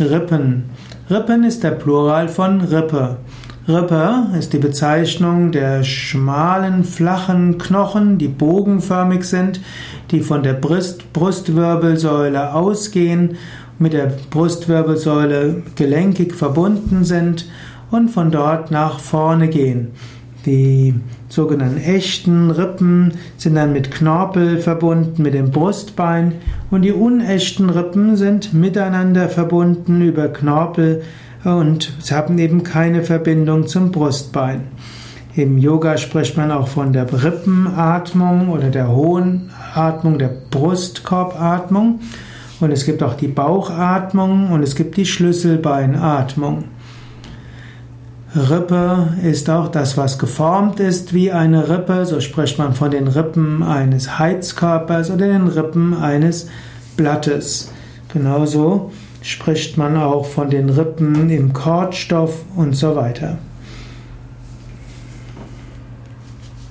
Rippen. Rippen ist der Plural von Rippe. Rippe ist die Bezeichnung der schmalen, flachen Knochen, die bogenförmig sind, die von der Brust, Brustwirbelsäule ausgehen, mit der Brustwirbelsäule gelenkig verbunden sind und von dort nach vorne gehen. Die sogenannten echten Rippen sind dann mit Knorpel verbunden, mit dem Brustbein und die unechten Rippen sind miteinander verbunden über Knorpel und haben eben keine Verbindung zum Brustbein. Im Yoga spricht man auch von der Rippenatmung oder der hohen Atmung, der Brustkorbatmung. Und es gibt auch die Bauchatmung und es gibt die Schlüsselbeinatmung. Rippe ist auch das, was geformt ist wie eine Rippe. So spricht man von den Rippen eines Heizkörpers oder den Rippen eines Blattes. Genauso spricht man auch von den Rippen im Kordstoff und so weiter.